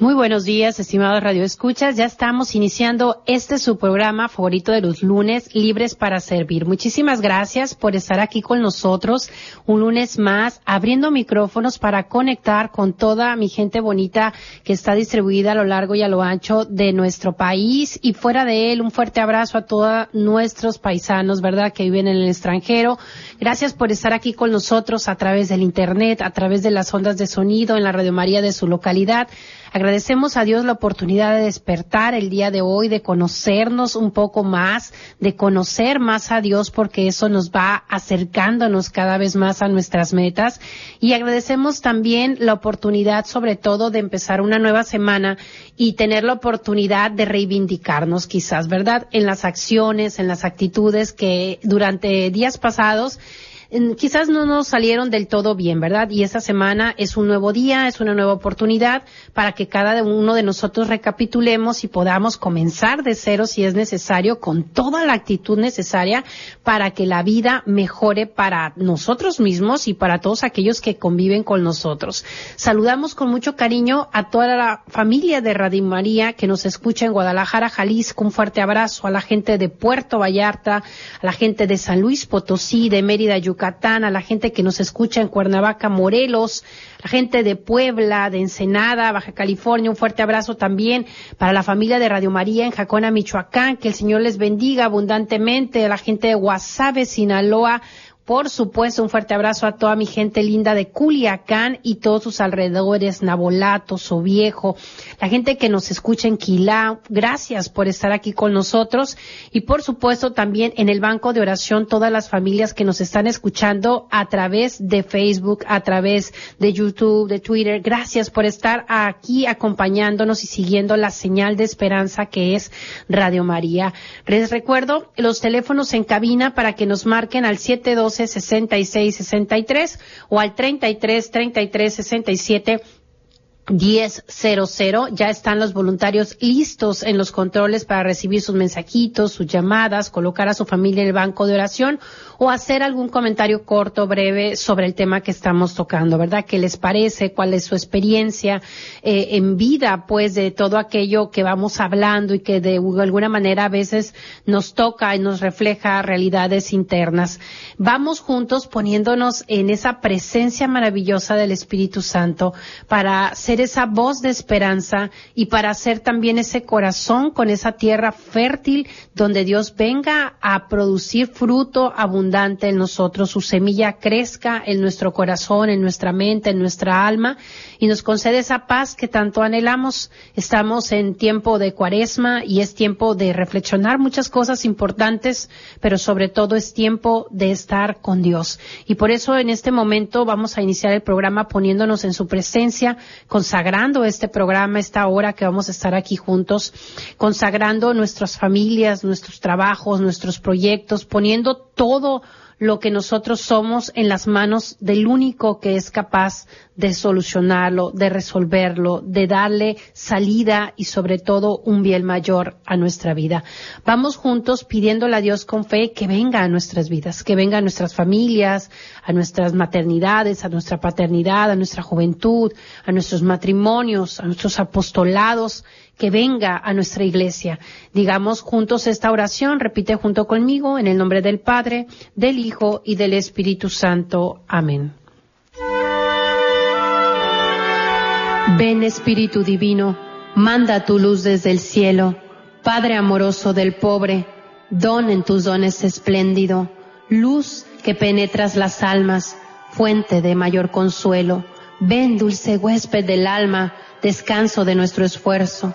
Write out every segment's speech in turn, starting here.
Muy buenos días, estimados Radio Escuchas. Ya estamos iniciando este su programa favorito de los lunes, Libres para Servir. Muchísimas gracias por estar aquí con nosotros un lunes más, abriendo micrófonos para conectar con toda mi gente bonita que está distribuida a lo largo y a lo ancho de nuestro país y fuera de él. Un fuerte abrazo a todos nuestros paisanos, ¿verdad?, que viven en el extranjero. Gracias por estar aquí con nosotros a través del Internet, a través de las ondas de sonido en la Radio María de su localidad. Agradecemos a Dios la oportunidad de despertar el día de hoy, de conocernos un poco más, de conocer más a Dios, porque eso nos va acercándonos cada vez más a nuestras metas. Y agradecemos también la oportunidad, sobre todo, de empezar una nueva semana y tener la oportunidad de reivindicarnos quizás, ¿verdad? En las acciones, en las actitudes que durante días pasados quizás no nos salieron del todo bien, ¿verdad? Y esta semana es un nuevo día, es una nueva oportunidad para que cada uno de nosotros recapitulemos y podamos comenzar de cero si es necesario, con toda la actitud necesaria para que la vida mejore para nosotros mismos y para todos aquellos que conviven con nosotros. Saludamos con mucho cariño a toda la familia de Radio María que nos escucha en Guadalajara, Jalisco. Un fuerte abrazo a la gente de Puerto Vallarta, a la gente de San Luis Potosí, de Mérida, Yucatán Yucatán, a la gente que nos escucha en Cuernavaca, Morelos, la gente de Puebla, de Ensenada, Baja California, un fuerte abrazo también para la familia de Radio María en Jacona, Michoacán, que el Señor les bendiga abundantemente, a la gente de Guasave, Sinaloa, por supuesto, un fuerte abrazo a toda mi gente linda de Culiacán y todos sus alrededores, Nabolato, Viejo, la gente que nos escucha en Quilá. Gracias por estar aquí con nosotros. Y por supuesto, también en el banco de oración, todas las familias que nos están escuchando a través de Facebook, a través de YouTube, de Twitter. Gracias por estar aquí acompañándonos y siguiendo la señal de esperanza que es Radio María. Les recuerdo los teléfonos en cabina para que nos marquen al 712 66 63 o al 33 33 67 1000. Ya están los voluntarios listos en los controles para recibir sus mensajitos, sus llamadas, colocar a su familia en el banco de oración o hacer algún comentario corto, breve sobre el tema que estamos tocando, ¿verdad? ¿Qué les parece? ¿Cuál es su experiencia eh, en vida, pues, de todo aquello que vamos hablando y que de alguna manera a veces nos toca y nos refleja realidades internas? Vamos juntos poniéndonos en esa presencia maravillosa del Espíritu Santo para esa voz de esperanza y para hacer también ese corazón con esa tierra fértil donde Dios venga a producir fruto abundante en nosotros, su semilla crezca en nuestro corazón, en nuestra mente, en nuestra alma y nos concede esa paz que tanto anhelamos. Estamos en tiempo de cuaresma y es tiempo de reflexionar muchas cosas importantes, pero sobre todo es tiempo de estar con Dios. Y por eso en este momento vamos a iniciar el programa poniéndonos en su presencia, con consagrando este programa, esta hora que vamos a estar aquí juntos, consagrando nuestras familias, nuestros trabajos, nuestros proyectos, poniendo todo lo que nosotros somos en las manos del único que es capaz de solucionarlo, de resolverlo, de darle salida y sobre todo un bien mayor a nuestra vida. Vamos juntos pidiéndole a Dios con fe que venga a nuestras vidas, que venga a nuestras familias, a nuestras maternidades, a nuestra paternidad, a nuestra juventud, a nuestros matrimonios, a nuestros apostolados, que venga a nuestra iglesia. Digamos juntos esta oración, repite junto conmigo, en el nombre del Padre, del Hijo y del Espíritu Santo. Amén. Ven Espíritu Divino, manda tu luz desde el cielo, Padre amoroso del pobre, don en tus dones espléndido luz que penetras las almas, fuente de mayor consuelo. Ven, dulce huésped del alma, descanso de nuestro esfuerzo,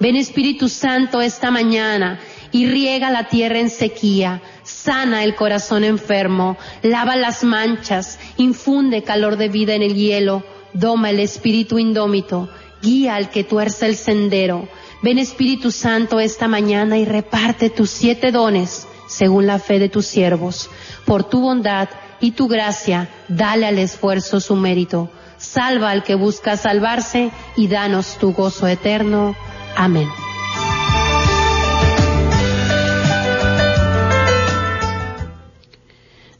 Ven Espíritu Santo esta mañana y riega la tierra en sequía, sana el corazón enfermo, lava las manchas, infunde calor de vida en el hielo, doma el espíritu indómito, guía al que tuerce el sendero. Ven Espíritu Santo esta mañana y reparte tus siete dones según la fe de tus siervos. Por tu bondad y tu gracia, dale al esfuerzo su mérito. Salva al que busca salvarse y danos tu gozo eterno. Amén.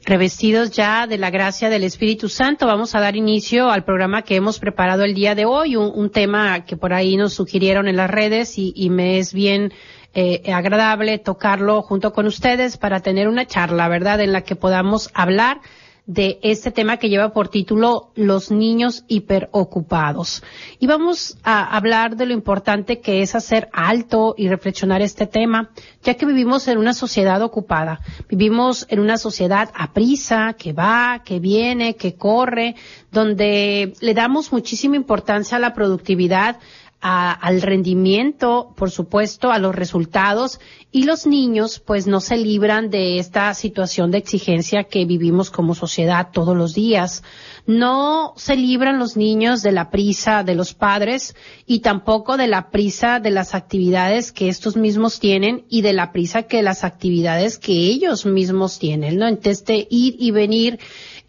Revestidos ya de la gracia del Espíritu Santo, vamos a dar inicio al programa que hemos preparado el día de hoy, un, tema que por ahí nos sugirieron en las redes y, y me es bien eh, agradable tocarlo junto con ustedes para tener una charla, ¿verdad?, en la que podamos hablar de este tema que lleva por título Los niños hiperocupados. Y vamos a hablar de lo importante que es hacer alto y reflexionar este tema, ya que vivimos en una sociedad ocupada. Vivimos en una sociedad a prisa, que va, que viene, que corre, donde le damos muchísima importancia a la productividad, al rendimiento, por supuesto, a los resultados y los niños pues no se libran de esta situación de exigencia que vivimos como sociedad todos los días. No se libran los niños de la prisa de los padres y tampoco de la prisa de las actividades que estos mismos tienen y de la prisa que las actividades que ellos mismos tienen, ¿no? Entonces, de ir y venir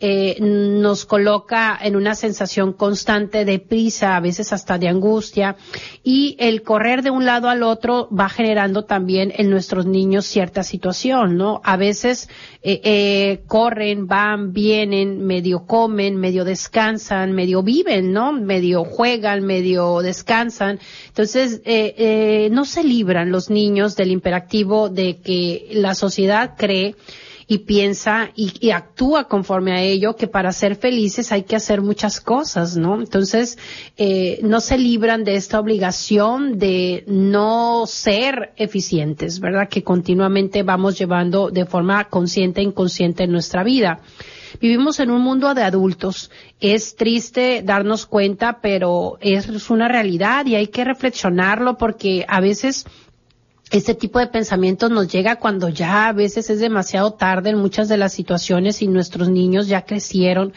eh, nos coloca en una sensación constante de prisa, a veces hasta de angustia, y el correr de un lado al otro va generando también en nuestros niños cierta situación, ¿no? A veces eh, eh, corren, van, vienen, medio comen, medio descansan, medio viven, ¿no? Medio juegan, medio descansan. Entonces, no se libran los niños del imperativo de que la sociedad cree y piensa y, actúa conforme a ello, que para ser felices hay que hacer muchas cosas, ¿no? Entonces, eh, no se libran de esta obligación de no ser eficientes, ¿verdad? Que continuamente vamos llevando de forma consciente e inconsciente en nuestra vida. Vivimos en un mundo de adultos. Es triste darnos cuenta, pero es una realidad y hay que reflexionarlo porque a veces este tipo de pensamientos nos llega cuando ya a veces es demasiado tarde en muchas de las situaciones y nuestros niños ya crecieron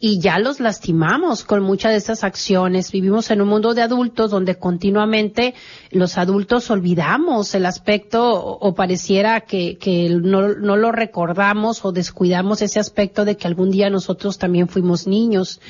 y ya los lastimamos con muchas de estas acciones. Vivimos en un mundo de adultos donde continuamente los adultos olvidamos el aspecto o, pareciera que, que no, no, lo recordamos o descuidamos ese aspecto de que algún día nosotros también fuimos niños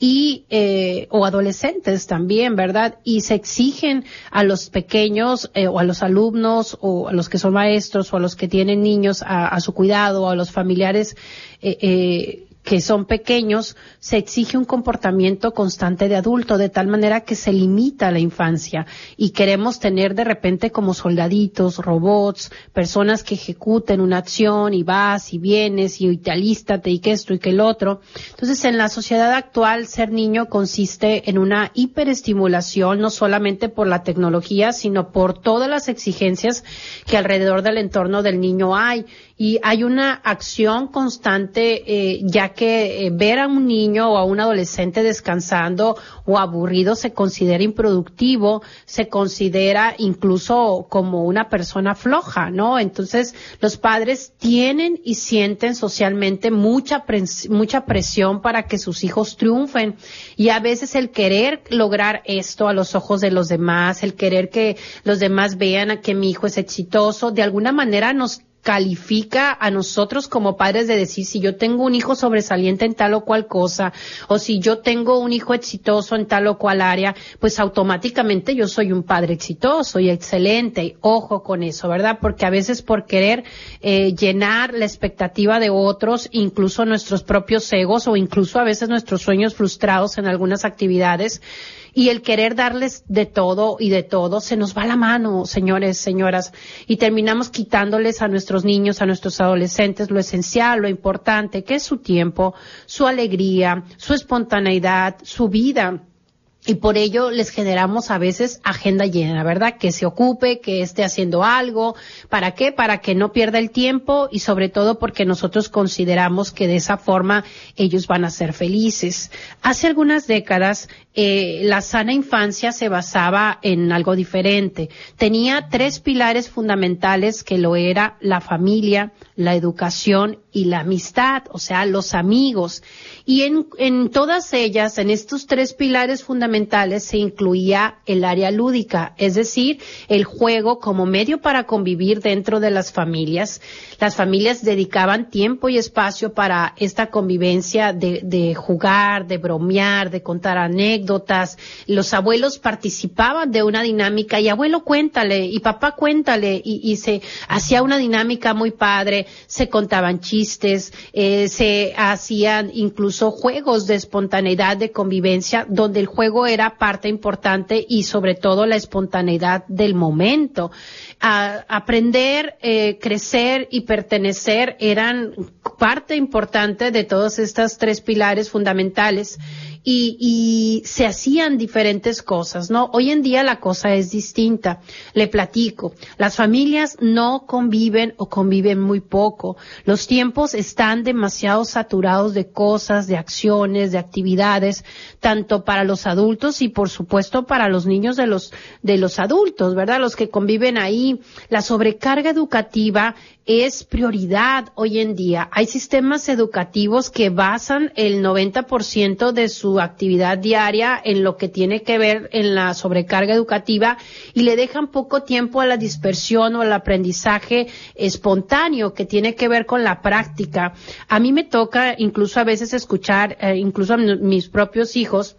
y eh, o adolescentes también, ¿verdad? Y se exigen a los pequeños eh, o a los alumnos o a los que son maestros o a los que tienen niños a, a su cuidado o a los familiares eh, eh que son pequeños, se exige un comportamiento constante de adulto, de tal manera que se limita la infancia y queremos tener de repente como soldaditos, robots, personas que ejecuten una acción y vas y vienes y te alístate y que esto y que el otro. Entonces, en la sociedad actual, ser niño consiste en una hiperestimulación, no solamente por la tecnología, sino por todas las exigencias que alrededor del entorno del niño hay y hay una acción constante, eh, ya que eh, ver a un niño o a un adolescente descansando o aburrido se considera improductivo, se considera incluso como una persona floja, ¿no? Entonces, los padres tienen y sienten socialmente mucha, mucha presión para que sus hijos triunfen y a veces el querer lograr esto a los ojos de los demás, el querer que los demás vean a que mi hijo es exitoso, de alguna manera nos califica a nosotros como padres de decir si yo tengo un hijo sobresaliente en tal o cual cosa o si yo tengo un hijo exitoso en tal o cual área, pues automáticamente yo soy un padre exitoso y excelente. Ojo con eso, ¿verdad? Porque a veces por querer eh, llenar la expectativa de otros, incluso nuestros propios egos o incluso a veces nuestros sueños frustrados en algunas actividades, y el querer darles de todo y de todo se nos va la mano, señores, señoras, y terminamos quitándoles a nuestros niños, a nuestros adolescentes lo esencial, lo importante, que es su tiempo, su alegría, su espontaneidad, su vida y por ello les generamos a veces agenda llena, ¿verdad? Que se ocupe, que esté haciendo algo. ¿Para qué? Para que no pierda el tiempo y sobre todo porque nosotros consideramos que de esa forma ellos van a ser felices. Hace algunas décadas eh, la sana infancia se basaba en algo diferente. Tenía tres pilares fundamentales que lo era la familia, la educación y la amistad, o sea, los amigos. Y en, todas ellas, en estos tres pilares fundamentales, se incluía el área lúdica, es decir, el juego como medio para convivir dentro de las familias. Las familias dedicaban tiempo y espacio para esta convivencia de, de jugar, de bromear, de contar anécdotas. Los abuelos participaban de una dinámica y abuelo cuéntale y papá cuéntale y, y se hacía una dinámica muy padre, se contaban chistes, eh, se hacían incluso juegos de espontaneidad, de convivencia, donde el juego era parte importante y sobre todo la espontaneidad del momento. aprender, eh, crecer y pertenecer eran parte importante de todos estos tres pilares fundamentales y, y se hacían diferentes cosas, ¿no? Hoy en día la cosa es distinta. Le platico. Las familias no conviven o conviven muy poco. Los tiempos están demasiado saturados de cosas, de acciones, de actividades, tanto para los adultos y por supuesto para los niños de los, de los adultos, ¿verdad? Los que conviven ahí. La sobrecarga educativa es prioridad hoy en día. Hay sistemas educativos que basan el 90% de su actividad diaria en lo que tiene que ver en la sobrecarga educativa y le dejan poco tiempo a la dispersión o al aprendizaje espontáneo que tiene que ver con la práctica. A mí me toca incluso a veces escuchar, eh, incluso a mis propios hijos,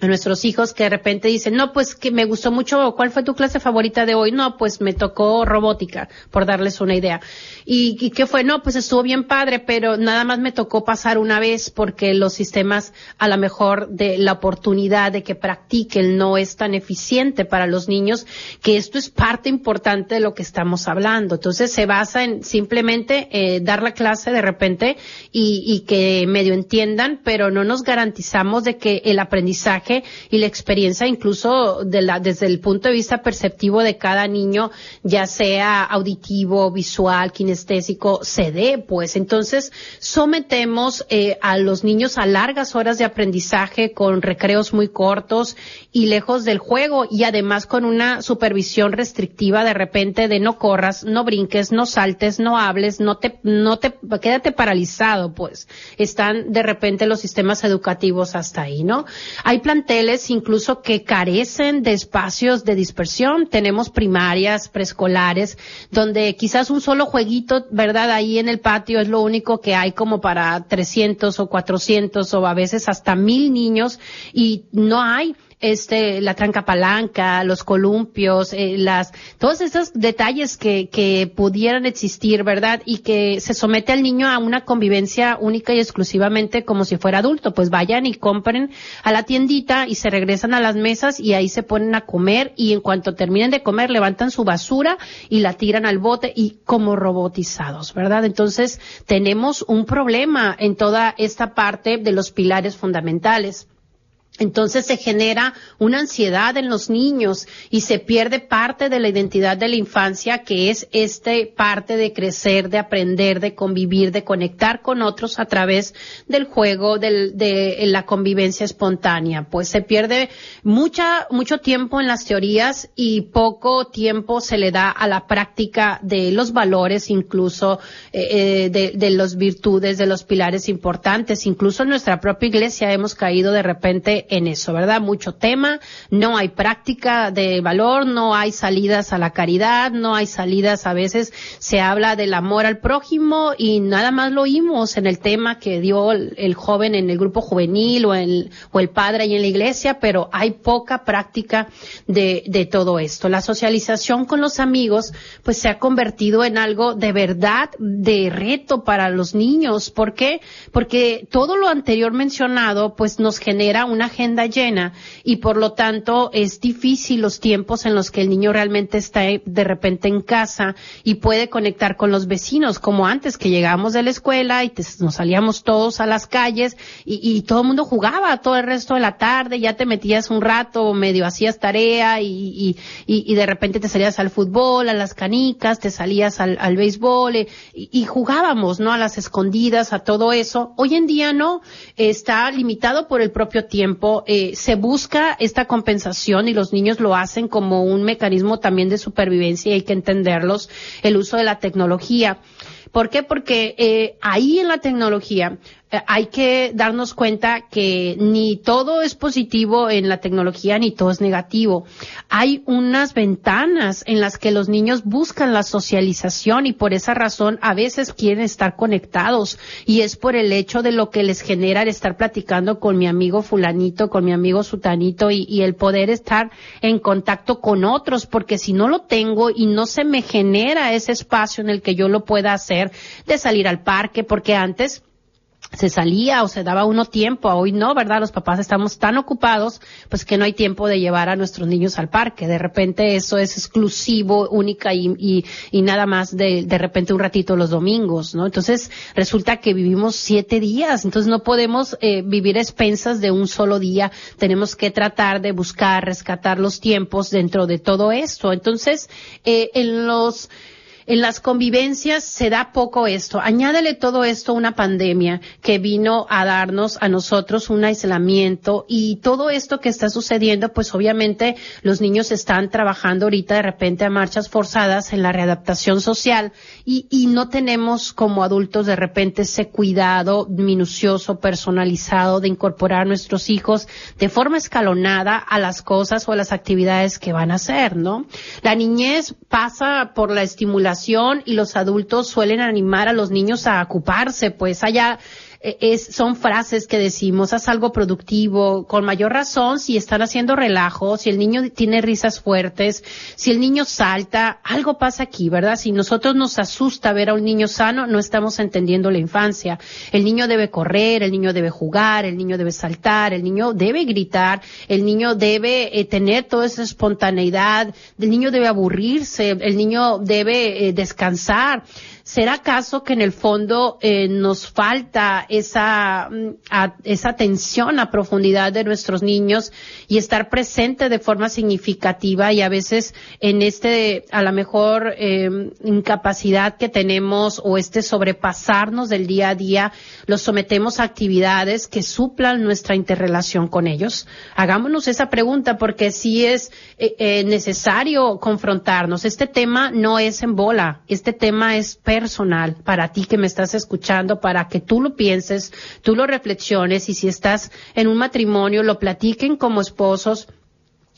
a nuestros hijos que de repente dicen, no, pues que me gustó mucho, ¿cuál fue tu clase favorita de hoy? No, pues me tocó robótica, por darles una idea. ¿Y, y qué fue? No, pues estuvo bien padre, pero nada más me tocó pasar una vez porque los sistemas a lo mejor de la oportunidad de que practiquen no es tan eficiente para los niños, que esto es parte importante de lo que estamos hablando. Entonces se basa en simplemente eh, dar la clase de repente y, y que medio entiendan, pero no nos garantizamos de que el aprendizaje y la experiencia incluso desde el punto de vista perceptivo de cada niño, ya sea auditivo, visual, kinestésico, se dé, pues. Entonces, sometemos eh, a los niños a largas horas de aprendizaje con recreos muy cortos y lejos del juego y además con una supervisión restrictiva de repente de no corras, no brinques, no saltes, no hables, no te, no te, quédate paralizado, pues. Están de repente los sistemas educativos hasta ahí, ¿no? Hay plan planteles incluso que carecen de espacios de dispersión. Tenemos primarias, preescolares, donde quizás un solo jueguito, ¿verdad? Ahí en el patio es lo único que hay como para 300 o 400 o a veces hasta mil niños y no hay este, la tranca palanca, los columpios, eh, las, todos esos detalles que, que pudieran existir, ¿verdad? Y que se somete al niño a una convivencia única y exclusivamente como si fuera adulto. Pues vayan y compren a la tiendita y se regresan a las mesas y ahí se ponen a comer y en cuanto terminen de comer levantan su basura y la tiran al bote y como robotizados, ¿verdad? Entonces tenemos un problema en toda esta parte de los pilares fundamentales. Entonces se genera una ansiedad en los niños y se pierde parte de la identidad de la infancia, que es este parte de crecer, de aprender, de convivir, de conectar con otros a través del juego, de la convivencia espontánea. Pues se pierde mucha, mucho tiempo en las teorías y poco tiempo se le da a la práctica de los valores, incluso eh, eh, de, de las virtudes, de los pilares importantes. Incluso en nuestra propia iglesia hemos caído de repente en eso, ¿verdad? Mucho tema, no hay práctica de valor, no hay salidas a la caridad, no hay salidas, a veces se habla del amor al prójimo y nada más lo oímos en el tema que dio el, joven en el grupo juvenil o el, o el padre ahí en la iglesia, pero hay poca práctica de, de todo esto. La socialización con los amigos, pues se ha convertido en algo de verdad de reto para los niños. ¿Por qué? Porque todo lo anterior mencionado, pues nos genera una agenda llena y por lo tanto es difícil los tiempos en los que el niño realmente está de repente en casa y puede conectar con los vecinos, como antes que llegábamos de la escuela y nos salíamos todos a las calles y, todo el mundo jugaba todo el resto de la tarde, ya te metías un rato, medio hacías tarea y, y, de repente te salías al fútbol, a las canicas, te salías al, al béisbol eh, y, jugábamos, ¿no? A las escondidas, a todo eso. Hoy en día no, está limitado por el propio tiempo, eh, se busca esta compensación y los niños lo hacen como un mecanismo también de supervivencia y hay que entenderlos, el uso de la tecnología. ¿Por qué? Porque eh, ahí en la tecnología hay que darnos cuenta que ni todo es positivo en la tecnología ni todo es negativo. Hay unas ventanas en las que los niños buscan la socialización y por esa razón a veces quieren estar conectados y es por el hecho de lo que les genera el estar platicando con mi amigo fulanito, con mi amigo sutanito y, y el poder estar en contacto con otros porque si no lo tengo y no se me genera ese espacio en el que yo lo pueda hacer de salir al parque porque antes se salía o se daba uno tiempo, hoy no, ¿verdad? Los papás estamos tan ocupados, pues que no hay tiempo de llevar a nuestros niños al parque. De repente eso es exclusivo, única y, y, y nada más de, de repente un ratito los domingos, ¿no? Entonces resulta que vivimos siete días, entonces no podemos eh, vivir expensas de un solo día, tenemos que tratar de buscar, rescatar los tiempos dentro de todo esto. Entonces, eh, en los, en las convivencias se da poco esto. Añádele todo esto una pandemia que vino a darnos a nosotros un aislamiento y todo esto que está sucediendo, pues obviamente los niños están trabajando ahorita de repente a marchas forzadas en la readaptación social y, y no tenemos como adultos de repente ese cuidado minucioso, personalizado de incorporar a nuestros hijos de forma escalonada a las cosas o a las actividades que van a hacer, ¿no? La niñez pasa por la estimulación y los adultos suelen animar a los niños a ocuparse, pues allá es, son frases que decimos, haz algo productivo, con mayor razón si están haciendo relajo, si el niño tiene risas fuertes, si el niño salta, algo pasa aquí, ¿verdad? Si nosotros nos asusta ver a un niño sano, no estamos entendiendo la infancia. El niño debe correr, el niño debe jugar, el niño debe saltar, el niño debe gritar, el niño debe eh, tener toda esa espontaneidad, el niño debe aburrirse, el niño debe eh, descansar. ¿Será acaso que en el fondo eh, nos falta esa, mm, esa atención a profundidad de nuestros niños y estar presente de forma significativa y a veces en este, a lo mejor, eh, incapacidad que tenemos o este sobrepasarnos del día a día, los sometemos a actividades que suplan nuestra interrelación con ellos? Hagámonos esa pregunta porque sí es eh, eh necesario confrontarnos. Este tema no es en bola, este tema es personal para ti que me estás escuchando, para que tú lo pienses, tú lo reflexiones y si estás en un matrimonio lo platiquen como esposos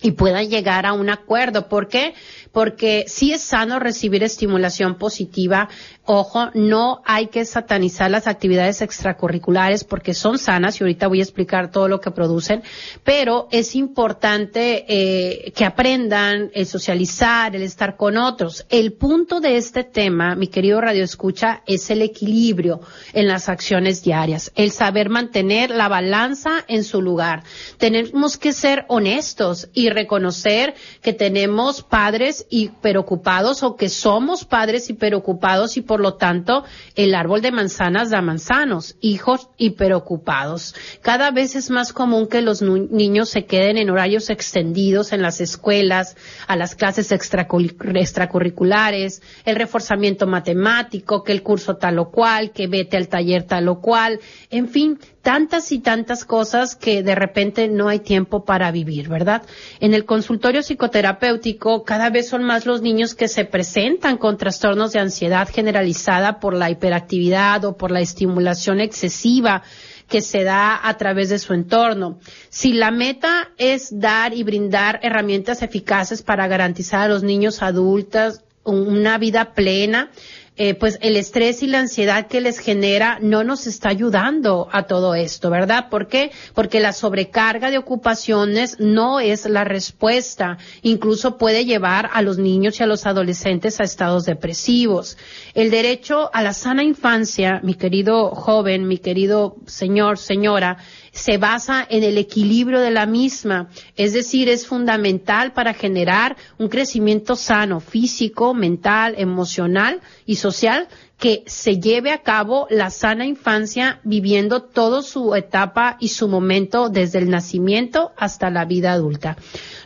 y puedan llegar a un acuerdo. ¿Por qué? Porque sí es sano recibir estimulación positiva, Ojo, no hay que satanizar las actividades extracurriculares porque son sanas y ahorita voy a explicar todo lo que producen, pero es importante eh, que aprendan el socializar, el estar con otros. El punto de este tema, mi querido Radio Escucha, es el equilibrio en las acciones diarias, el saber mantener la balanza en su lugar. Tenemos que ser honestos y reconocer que tenemos padres y preocupados o que somos padres y preocupados y por lo tanto, el árbol de manzanas da manzanos, hijos hiperocupados. Cada vez es más común que los niños se queden en horarios extendidos en las escuelas, a las clases extracurriculares, el reforzamiento matemático, que el curso tal o cual, que vete al taller tal o cual, en fin, tantas y tantas cosas que de repente no hay tiempo para vivir, ¿verdad? En el consultorio psicoterapéutico cada vez son más los niños que se presentan con trastornos de ansiedad generalizada por la hiperactividad o por la estimulación excesiva que se da a través de su entorno. Si la meta es dar y brindar herramientas eficaces para garantizar a los niños adultos una vida plena, eh, pues el estrés y la ansiedad que les genera no nos está ayudando a todo esto, ¿verdad? ¿Por qué? Porque la sobrecarga de ocupaciones no es la respuesta. Incluso puede llevar a los niños y a los adolescentes a estados depresivos. El derecho a la sana infancia, mi querido joven, mi querido señor, señora, se basa en el equilibrio de la misma, es decir, es fundamental para generar un crecimiento sano, físico, mental, emocional y social que se lleve a cabo la sana infancia viviendo toda su etapa y su momento desde el nacimiento hasta la vida adulta.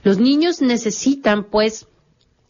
Los niños necesitan pues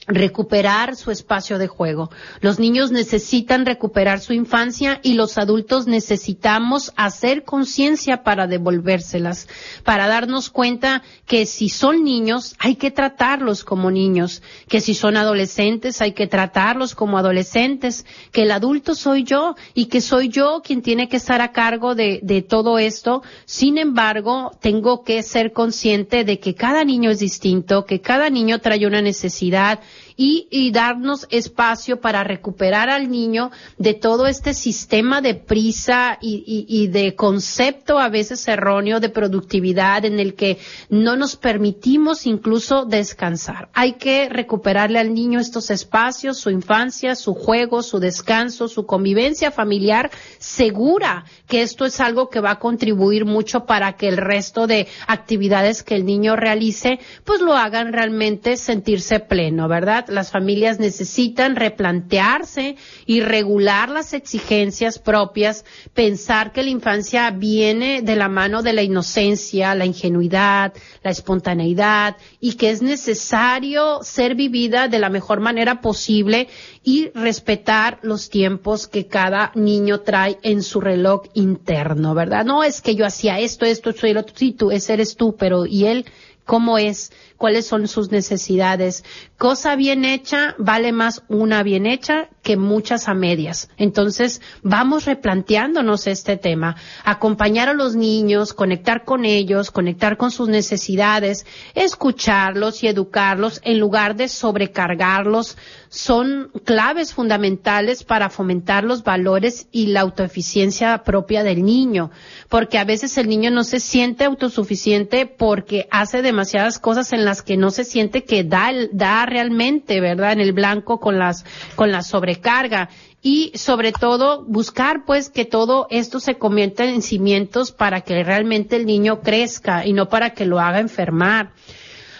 recuperar su espacio de juego. Los niños necesitan recuperar su infancia y los adultos necesitamos hacer conciencia para devolvérselas, para darnos cuenta que si son niños hay que tratarlos como niños, que si son adolescentes hay que tratarlos como adolescentes, que el adulto soy yo y que soy yo quien tiene que estar a cargo de, todo esto. Sin embargo, tengo que ser consciente de que cada niño es distinto, que cada niño trae una necesidad, y, darnos espacio para recuperar al niño de todo este sistema de prisa y, y de concepto a veces erróneo de productividad en el que no nos permitimos incluso descansar. Hay que recuperarle al niño estos espacios, su infancia, su juego, su descanso, su convivencia familiar segura, que esto es algo que va a contribuir mucho para que el resto de actividades que el niño realice, pues lo hagan realmente sentirse pleno, ¿verdad? Las familias necesitan replantearse y regular las exigencias propias, pensar que la infancia viene de la mano de la inocencia, la ingenuidad, la espontaneidad y que es necesario ser vivida de la mejor manera posible y respetar los tiempos que cada niño trae en su reloj interno, ¿verdad? No es que yo hacía esto, esto, soy el otro, sí, tú, ese eres tú, pero ¿y él cómo es? cuáles son sus necesidades. Cosa bien hecha vale más una bien hecha que muchas a medias. Entonces, vamos replanteándonos este tema. Acompañar a los niños, conectar con ellos, conectar con sus necesidades, escucharlos y educarlos en lugar de sobrecargarlos son claves fundamentales para fomentar los valores y la autoeficiencia propia del niño, porque a veces el niño no se siente autosuficiente porque hace demasiadas cosas en las que no se siente que da, da realmente, ¿verdad? En el blanco con las, con la sobrecarga. Y sobre todo buscar pues que todo esto se convierta en cimientos para que realmente el niño crezca y no para que lo haga enfermar.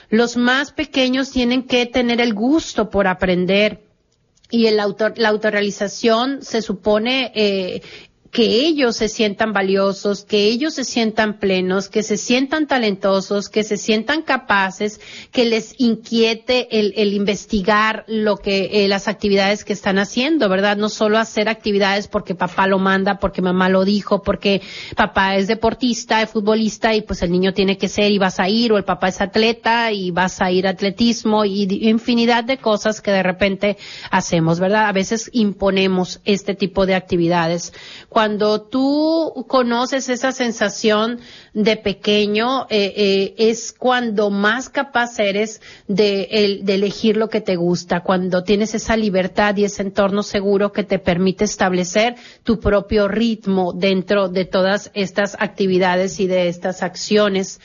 Los más pequeños tienen que tener el gusto por aprender. Y el autor, la autorrealización se supone eh, que ellos se sientan valiosos, que ellos se sientan plenos, que se sientan talentosos, que se sientan capaces, que les inquiete el, investigar lo que eh, las actividades que están haciendo, ¿verdad? No solo hacer actividades porque papá lo manda, porque mamá lo dijo, porque papá es deportista, es futbolista y pues el niño tiene que ser y vas a ir o el papá es atleta y vas a ir a atletismo y infinidad de cosas que de repente hacemos, ¿verdad? A veces imponemos este tipo de actividades cuando tú conoces esa sensación de pequeño, eh, eh, es cuando más capaz eres de elegir lo que te gusta, cuando tienes esa libertad y ese entorno seguro que te permite establecer tu propio ritmo dentro de todas estas actividades y de estas acciones.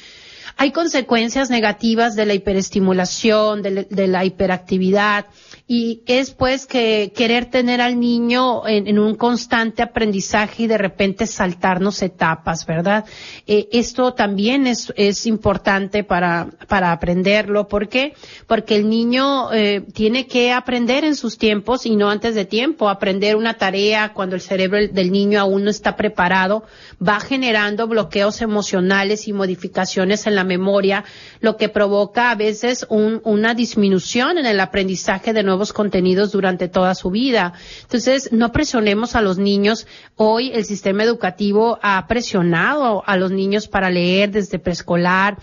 Hay consecuencias negativas de la hiperestimulación, de, la hiperactividad, y es pues que querer tener al niño en, un constante aprendizaje y de repente saltarnos etapas, ¿verdad? Eh, esto también es, importante para, para aprenderlo. ¿Por qué? Porque el niño eh, tiene que aprender en sus tiempos y no antes de tiempo. Aprender una tarea cuando el cerebro del niño aún no está preparado va generando bloqueos emocionales y modificaciones en la memoria, lo que provoca a veces una disminución en el aprendizaje de nuevos contenidos durante toda su vida. Entonces, no presionemos a los niños. Hoy el sistema educativo ha presionado a los niños para leer desde preescolar,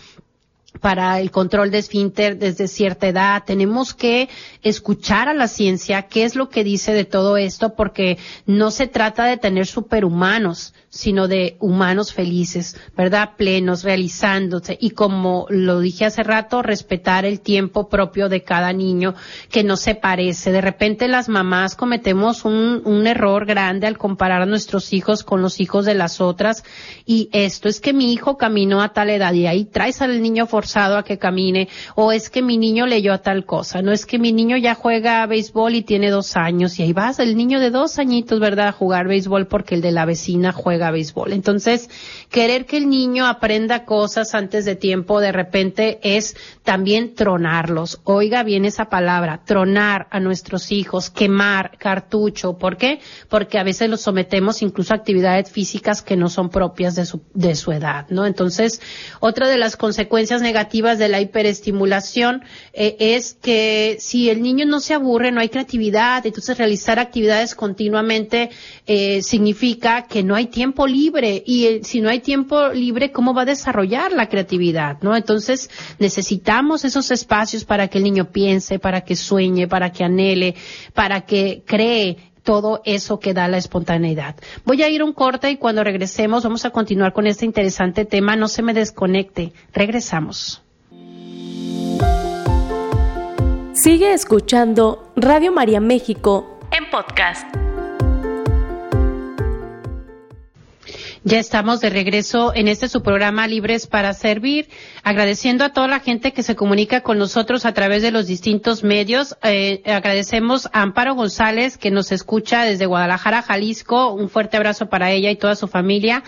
para el control de esfínter desde cierta edad. Tenemos que escuchar a la ciencia qué es lo que dice de todo esto, porque no se trata de tener superhumanos, sino de humanos felices, ¿verdad? Plenos, realizándose. Y como lo dije hace rato, respetar el tiempo propio de cada niño que no se parece. De repente las mamás cometemos un, un error grande al comparar a nuestros hijos con los hijos de las otras. Y esto es que mi hijo caminó a tal edad y ahí traes al niño forzado a que camine. O es que mi niño leyó a tal cosa. No es que mi niño ya juega a béisbol y tiene dos años y ahí vas el niño de dos añitos, ¿verdad? A jugar béisbol porque el de la vecina juega béisbol. Entonces, querer que el niño aprenda cosas antes de tiempo de repente es también tronarlos. Oiga bien esa palabra, tronar a nuestros hijos, quemar cartucho. ¿Por qué? Porque a veces los sometemos incluso a actividades físicas que no son propias de su, de su edad, ¿no? Entonces, otra de las consecuencias negativas de la hiperestimulación eh, es que si el niño no se aburre, no hay creatividad, entonces realizar actividades continuamente eh, significa que no hay tiempo libre y eh, si no hay tiempo libre, ¿cómo va a desarrollar la creatividad? ¿no? Entonces necesitamos esos espacios para que el niño piense, para que sueñe, para que anhele, para que cree todo eso que da la espontaneidad. Voy a ir un corte y cuando regresemos vamos a continuar con este interesante tema. No se me desconecte. Regresamos. Sigue escuchando Radio María México en podcast. Ya estamos de regreso en este su programa Libres para Servir, agradeciendo a toda la gente que se comunica con nosotros a través de los distintos medios. Eh, agradecemos a Amparo González que nos escucha desde Guadalajara, Jalisco. Un fuerte abrazo para ella y toda su familia.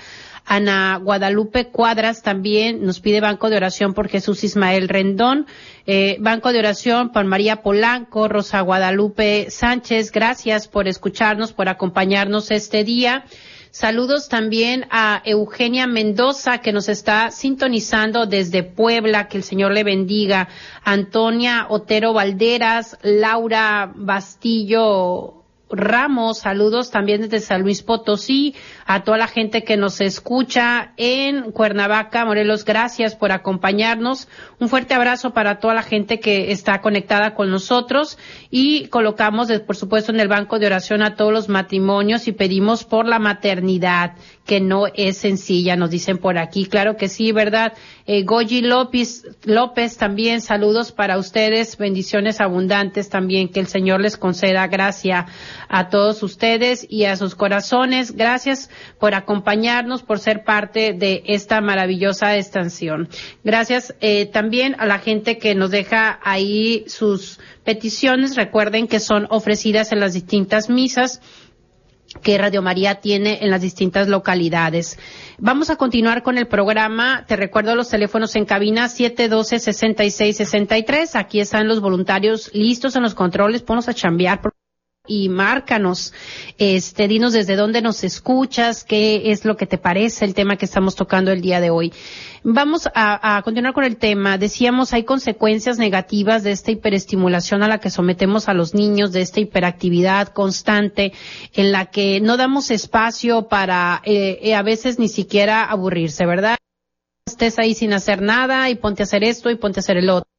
Ana Guadalupe Cuadras también nos pide banco de oración por Jesús Ismael Rendón. Eh, banco de oración por María Polanco, Rosa Guadalupe Sánchez. Gracias por escucharnos, por acompañarnos este día. Saludos también a Eugenia Mendoza, que nos está sintonizando desde Puebla, que el Señor le bendiga. Antonia Otero Valderas, Laura Bastillo Ramos, saludos también desde San Luis Potosí, a toda la gente que nos escucha en Cuernavaca, Morelos, gracias por acompañarnos. Un fuerte abrazo para toda la gente que está conectada con nosotros y colocamos, por supuesto, en el banco de oración a todos los matrimonios y pedimos por la maternidad, que no es sencilla, nos dicen por aquí. Claro que sí, ¿verdad? Eh, Goyi López, López también, saludos para ustedes, bendiciones abundantes también, que el Señor les conceda gracia a todos ustedes y a sus corazones. Gracias por acompañarnos, por ser parte de esta maravillosa estación. Gracias eh, también a la gente que nos deja ahí sus peticiones. Recuerden que son ofrecidas en las distintas misas que Radio María tiene en las distintas localidades. Vamos a continuar con el programa. Te recuerdo los teléfonos en cabina 712-6663. Aquí están los voluntarios listos en los controles. Ponos a chambear y márcanos, este, dinos desde dónde nos escuchas, qué es lo que te parece el tema que estamos tocando el día de hoy. Vamos a, continuar con el tema. Decíamos, hay consecuencias negativas de esta hiperestimulación a la que sometemos a los niños, de esta hiperactividad constante, en la que no damos espacio para eh, eh, a veces ni siquiera aburrirse, ¿verdad? Estés ahí sin hacer nada y ponte a hacer esto y ponte a hacer el otro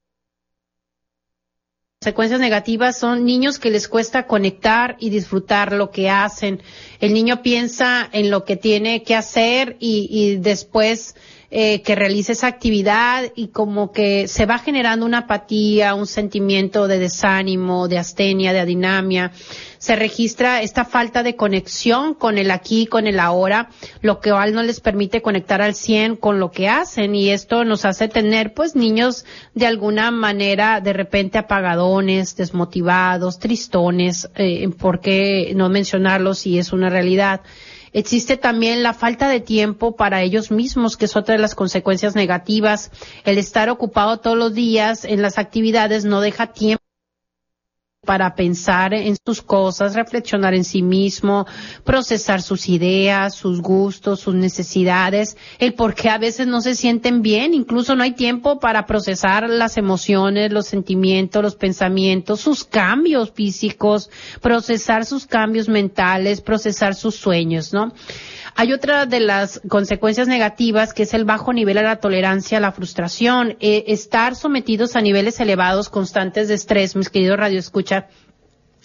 consecuencias negativas son niños que les cuesta conectar y disfrutar lo que hacen. El niño piensa en lo que tiene que hacer y, y después eh, que realice esa actividad y como que se va generando una apatía, un sentimiento de desánimo, de astenia, de adinamia. Se registra esta falta de conexión con el aquí, con el ahora, lo que no les permite conectar al 100 con lo que hacen y esto nos hace tener pues niños de alguna manera de repente apagadones, desmotivados, tristones, eh, ¿por qué no mencionarlo si es una realidad? Existe también la falta de tiempo para ellos mismos, que es otra de las consecuencias negativas. El estar ocupado todos los días en las actividades no deja tiempo para pensar en sus cosas, reflexionar en sí mismo, procesar sus ideas, sus gustos, sus necesidades, el por qué a veces no se sienten bien, incluso no hay tiempo para procesar las emociones, los sentimientos, los pensamientos, sus cambios físicos, procesar sus cambios mentales, procesar sus sueños, ¿no? Hay otra de las consecuencias negativas que es el bajo nivel a la tolerancia a la frustración, eh, estar sometidos a niveles elevados constantes de estrés, mis queridos radio escucha,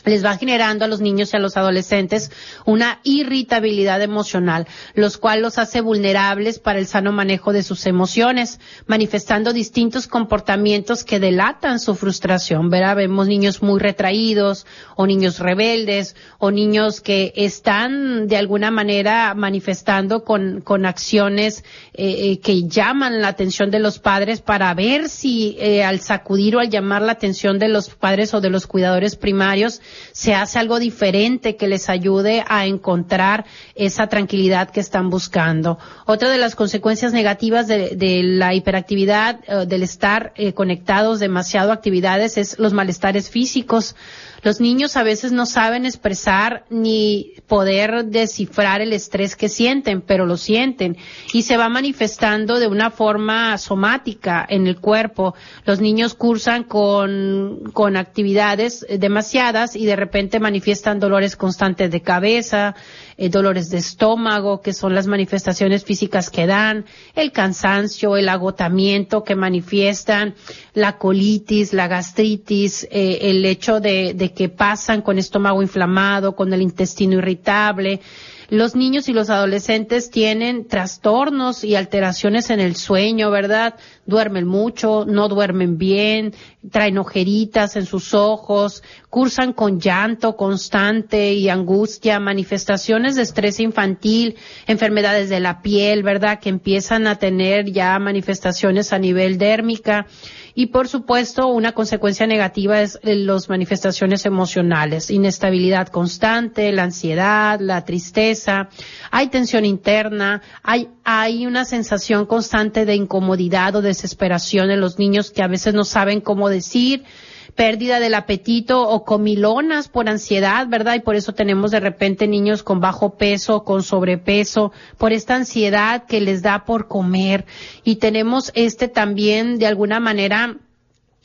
les va generando a los niños y a los adolescentes una irritabilidad emocional, los cuales los hace vulnerables para el sano manejo de sus emociones, manifestando distintos comportamientos que delatan su frustración. Verá, vemos niños muy retraídos, o niños rebeldes, o niños que están de alguna manera manifestando con, con acciones eh, eh, que llaman la atención de los padres para ver si eh, al sacudir o al llamar la atención de los padres o de los cuidadores primarios, se hace algo diferente que les ayude a encontrar esa tranquilidad que están buscando. Otra de las consecuencias negativas de, la hiperactividad, eh, del estar eh, conectados demasiado a actividades, es los malestares físicos. Los niños a veces no saben expresar ni poder descifrar el estrés que sienten, pero lo sienten y se va manifestando de una forma somática en el cuerpo. Los niños cursan con, con actividades demasiadas y de repente manifiestan dolores constantes de cabeza, eh, dolores de estómago, que son las manifestaciones físicas que dan, el cansancio, el agotamiento que manifiestan, la colitis, la gastritis, eh, el hecho de, de que pasan con estómago inflamado, con el intestino irritable, los niños y los adolescentes tienen trastornos y alteraciones en el sueño, ¿verdad? Duermen mucho, no duermen bien, traen ojeritas en sus ojos, cursan con llanto constante y angustia, manifestaciones de estrés infantil, enfermedades de la piel, ¿verdad? Que empiezan a tener ya manifestaciones a nivel dérmica y por supuesto, una consecuencia negativa es eh, las manifestaciones emocionales, inestabilidad constante, la ansiedad, la tristeza, hay tensión interna, hay, hay una sensación constante de incomodidad o desesperación en los niños que a veces no saben cómo decir, pérdida del apetito o comilonas por ansiedad, ¿verdad? Y por eso tenemos de repente niños con bajo peso, con sobrepeso, por esta ansiedad que les da por comer. Y tenemos este también de alguna manera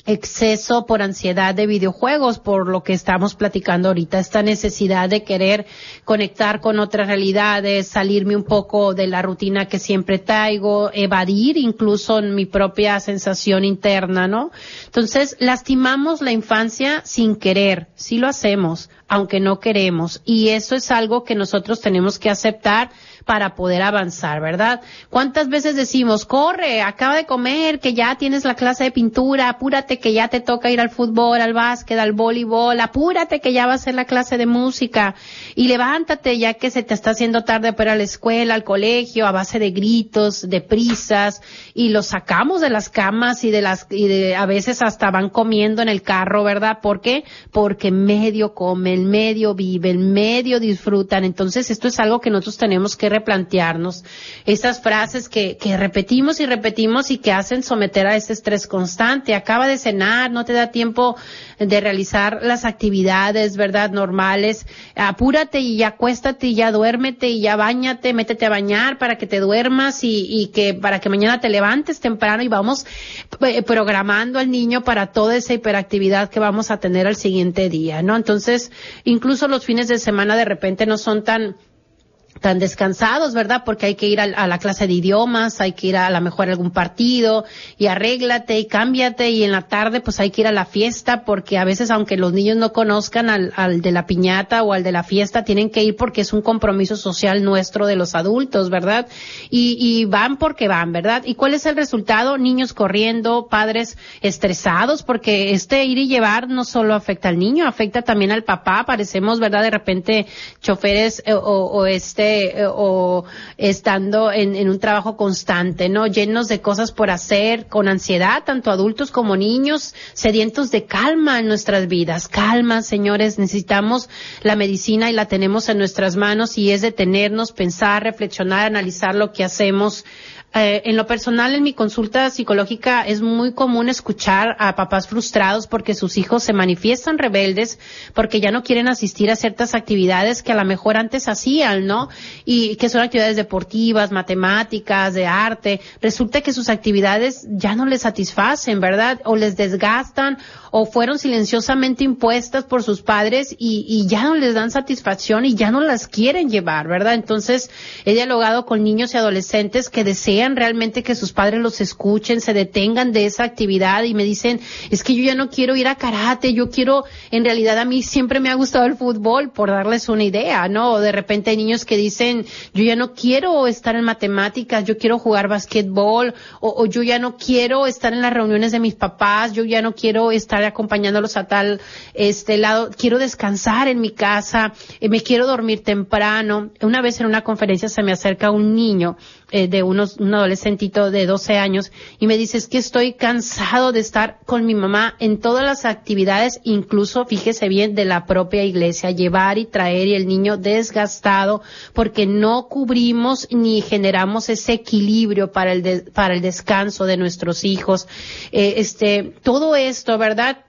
exceso por ansiedad de videojuegos, por lo que estamos platicando ahorita, esta necesidad de querer conectar con otras realidades, salirme un poco de la rutina que siempre traigo, evadir incluso en mi propia sensación interna, ¿no? Entonces, lastimamos la infancia sin querer, sí lo hacemos, aunque no queremos, y eso es algo que nosotros tenemos que aceptar para poder avanzar, ¿verdad? ¿Cuántas veces decimos, corre, acaba de comer, que ya tienes la clase de pintura, apúrate que ya te toca ir al fútbol, al básquet, al voleibol, apúrate que ya va a ser la clase de música y levántate ya que se te está haciendo tarde para la escuela, al colegio, a base de gritos, de prisas y los sacamos de las camas y de las, y de, a veces hasta van comiendo en el carro, ¿verdad? ¿Por qué? Porque medio comen, medio viven, medio disfrutan. Entonces esto es algo que nosotros tenemos que replantearnos estas frases que, que repetimos y repetimos y que hacen someter a ese estrés constante. Acaba de cenar, no te da tiempo de realizar las actividades, ¿verdad? Normales. Apúrate y ya acuéstate y ya duérmete y ya bañate, métete a bañar para que te duermas y, y que para que mañana te levantes temprano y vamos eh, programando al niño para toda esa hiperactividad que vamos a tener al siguiente día, ¿no? Entonces, incluso los fines de semana de repente no son tan tan descansados, ¿verdad? Porque hay que ir a, la clase de idiomas, hay que ir a, a lo mejor a algún partido y arréglate y cámbiate y en la tarde pues hay que ir a la fiesta porque a veces aunque los niños no conozcan al, al de la piñata o al de la fiesta tienen que ir porque es un compromiso social nuestro de los adultos, ¿verdad? Y, y van porque van, ¿verdad? ¿Y cuál es el resultado? Niños corriendo, padres estresados porque este ir y llevar no solo afecta al niño, afecta también al papá, parecemos, ¿verdad? De repente choferes eh, o, o este eh, o estando en, un trabajo constante, ¿no? Llenos de cosas por hacer, con ansiedad, tanto adultos como niños, sedientos de calma en nuestras vidas. Calma, señores, necesitamos la medicina y la tenemos en nuestras manos y es detenernos, pensar, reflexionar, analizar lo que hacemos eh, en lo personal, en mi consulta psicológica es muy común escuchar a papás frustrados porque sus hijos se manifiestan rebeldes, porque ya no quieren asistir a ciertas actividades que a lo mejor antes hacían, ¿no? Y que son actividades deportivas, matemáticas, de arte, resulta que sus actividades ya no les satisfacen, ¿verdad? O les desgastan o fueron silenciosamente impuestas por sus padres y, y ya no les dan satisfacción y ya no las quieren llevar, ¿verdad? Entonces, he dialogado con niños y adolescentes que desean realmente que sus padres los escuchen, se detengan de esa actividad y me dicen, es que yo ya no quiero ir a karate, yo quiero, en realidad a mí siempre me ha gustado el fútbol, por darles una idea, ¿no? De repente hay niños que dicen, yo ya no quiero estar en matemáticas, yo quiero jugar basquetbol, o, o yo ya no quiero estar en las reuniones de mis papás, yo ya no quiero estar acompañándolos a tal este lado, quiero descansar en mi casa, eh, me quiero dormir temprano. Una vez en una conferencia se me acerca un niño eh, de unos, un adolescentito de 12 años y me dice es que estoy cansado de estar con mi mamá en todas las actividades, incluso fíjese bien de la propia iglesia, llevar y traer y el niño desgastado porque no cubrimos ni generamos ese equilibrio para el para el descanso de nuestros hijos. Eh, este, todo esto, ¿verdad?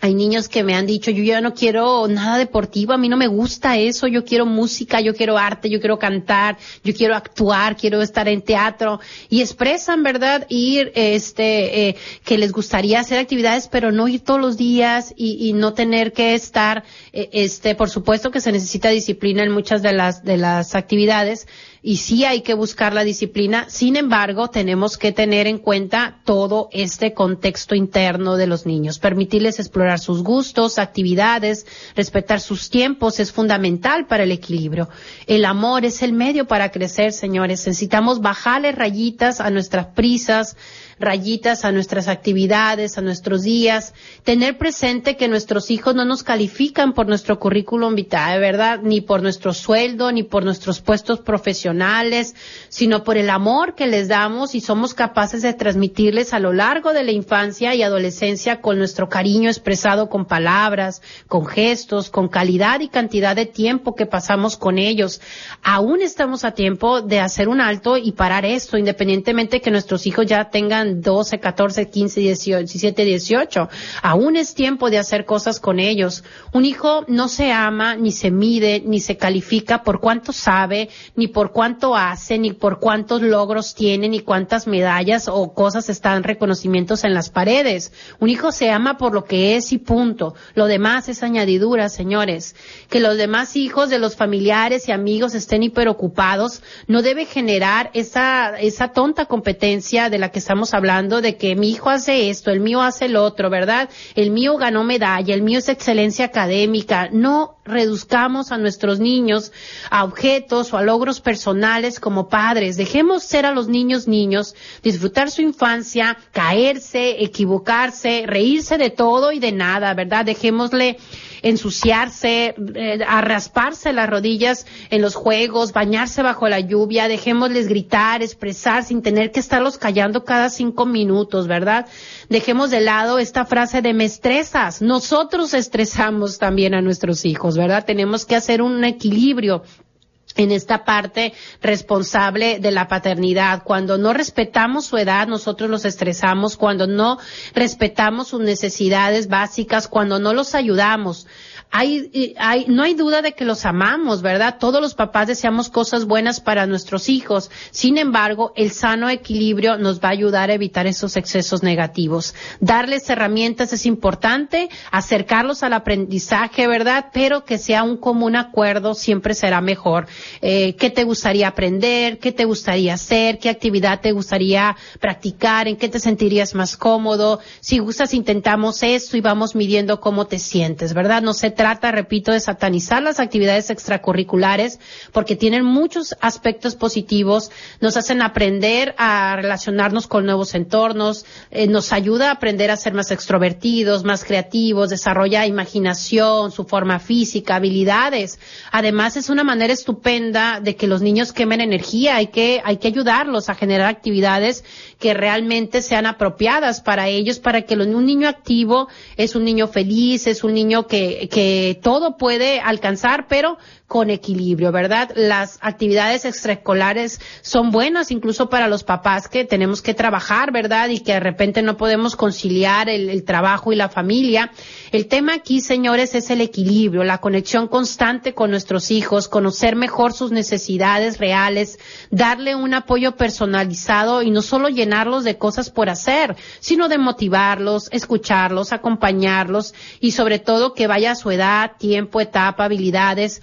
Hay niños que me han dicho, yo ya no quiero nada deportivo, a mí no me gusta eso, yo quiero música, yo quiero arte, yo quiero cantar, yo quiero actuar, quiero estar en teatro y expresan, ¿verdad? Ir, este, eh, que les gustaría hacer actividades, pero no ir todos los días y, y no tener que estar, eh, este, por supuesto que se necesita disciplina en muchas de las, de las actividades, y sí hay que buscar la disciplina. Sin embargo, tenemos que tener en cuenta todo este contexto interno de los niños. Permitirles explorar sus gustos, actividades, respetar sus tiempos es fundamental para el equilibrio. El amor es el medio para crecer, señores. Necesitamos bajarle rayitas a nuestras prisas, rayitas a nuestras actividades, a nuestros días, tener presente que nuestros hijos no nos califican por nuestro currículum vitae, ¿verdad? Ni por nuestro sueldo, ni por nuestros puestos profesionales, sino por el amor que les damos y somos capaces de transmitirles a lo largo de la infancia y adolescencia con nuestro cariño expresado con palabras, con gestos, con calidad y cantidad de tiempo que pasamos con ellos. Aún estamos a tiempo de hacer un alto y parar esto, independientemente que nuestros hijos ya tengan 12, 14, 15, 18, 17, 18. Aún es tiempo de hacer cosas con ellos. Un hijo no se ama, ni se mide, ni se califica por cuánto sabe, ni por cuánto hace, ni por cuántos logros tiene, ni cuántas medallas o cosas están reconocimientos en las paredes. Un hijo se ama por lo que es y punto. Lo demás es añadidura, señores. Que los demás hijos de los familiares y amigos estén hiperocupados no debe generar esa, esa tonta competencia de la que estamos hablando de que mi hijo hace esto, el mío hace el otro, ¿verdad? El mío ganó medalla, el mío es excelencia académica. No reduzcamos a nuestros niños a objetos o a logros personales como padres. Dejemos ser a los niños niños, disfrutar su infancia, caerse, equivocarse, reírse de todo y de nada, ¿verdad? Dejémosle ensuciarse, eh, a rasparse las rodillas en los juegos, bañarse bajo la lluvia, dejémosles gritar, expresar sin tener que estarlos callando cada cinco minutos, ¿verdad? Dejemos de lado esta frase de me estresas. Nosotros estresamos también a nuestros hijos, ¿verdad? Tenemos que hacer un equilibrio en esta parte responsable de la paternidad. Cuando no respetamos su edad, nosotros los estresamos. Cuando no respetamos sus necesidades básicas, cuando no los ayudamos hay, hay, no hay duda de que los amamos, ¿verdad? Todos los papás deseamos cosas buenas para nuestros hijos. Sin embargo, el sano equilibrio nos va a ayudar a evitar esos excesos negativos. Darles herramientas es importante, acercarlos al aprendizaje, ¿verdad? Pero que sea un común acuerdo siempre será mejor. Eh, ¿Qué te gustaría aprender? ¿Qué te gustaría hacer? ¿Qué actividad te gustaría practicar? ¿En qué te sentirías más cómodo? Si gustas, intentamos esto y vamos midiendo cómo te sientes, ¿verdad? No se trata, repito, de satanizar las actividades extracurriculares porque tienen muchos aspectos positivos, nos hacen aprender a relacionarnos con nuevos entornos, eh, nos ayuda a aprender a ser más extrovertidos, más creativos, desarrolla imaginación, su forma física, habilidades. Además, es una manera estupenda de que los niños quemen energía, hay que, hay que ayudarlos a generar actividades que realmente sean apropiadas para ellos, para que un niño activo es un niño feliz, es un niño que, que todo puede alcanzar, pero con equilibrio, ¿verdad? Las actividades extraescolares son buenas incluso para los papás que tenemos que trabajar, ¿verdad? Y que de repente no podemos conciliar el, el trabajo y la familia. El tema aquí, señores, es el equilibrio, la conexión constante con nuestros hijos, conocer mejor sus necesidades reales, darle un apoyo personalizado y no solo llenarlos de cosas por hacer, sino de motivarlos, escucharlos, acompañarlos y sobre todo que vaya a su edad, tiempo, etapa, habilidades,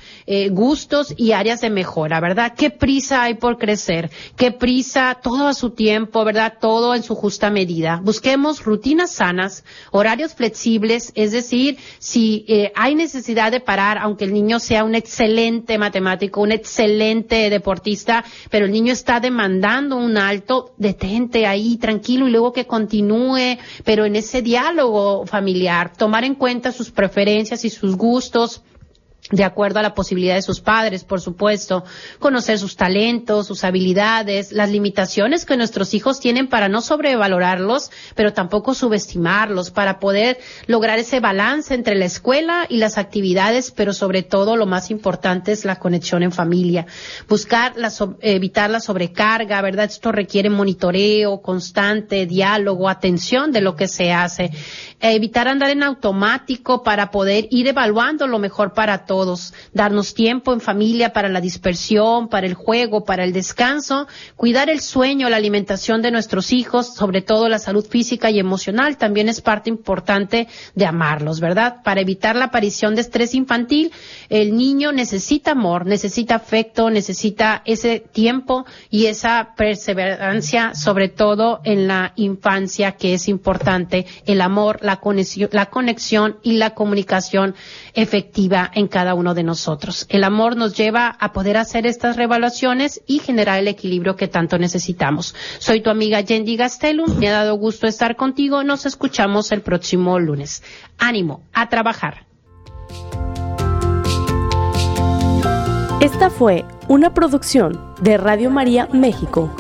gustos y áreas de mejora, ¿verdad? ¿Qué prisa hay por crecer? ¿Qué prisa? Todo a su tiempo, ¿verdad? Todo en su justa medida. Busquemos rutinas sanas, horarios flexibles, es decir, si eh, hay necesidad de parar, aunque el niño sea un excelente matemático, un excelente deportista, pero el niño está demandando un alto, detente ahí, tranquilo, y luego que continúe, pero en ese diálogo familiar, tomar en cuenta sus preferencias y sus gustos, de acuerdo a la posibilidad de sus padres, por supuesto, conocer sus talentos, sus habilidades, las limitaciones que nuestros hijos tienen para no sobrevalorarlos, pero tampoco subestimarlos, para poder lograr ese balance entre la escuela y las actividades, pero sobre todo lo más importante es la conexión en familia. Buscar la, evitar la sobrecarga, ¿verdad? Esto requiere monitoreo constante, diálogo, atención de lo que se hace. Evitar andar en automático para poder ir evaluando lo mejor para todos todos, darnos tiempo en familia para la dispersión, para el juego, para el descanso, cuidar el sueño, la alimentación de nuestros hijos, sobre todo la salud física y emocional, también es parte importante de amarlos, ¿verdad? Para evitar la aparición de estrés infantil, el niño necesita amor, necesita afecto, necesita ese tiempo y esa perseverancia, sobre todo en la infancia, que es importante, el amor, la conexión, la conexión y la comunicación efectiva en cada cada uno de nosotros. El amor nos lleva a poder hacer estas revaluaciones y generar el equilibrio que tanto necesitamos. Soy tu amiga Yendi Gastelum, me ha dado gusto estar contigo, nos escuchamos el próximo lunes. Ánimo, a trabajar. Esta fue una producción de Radio María México.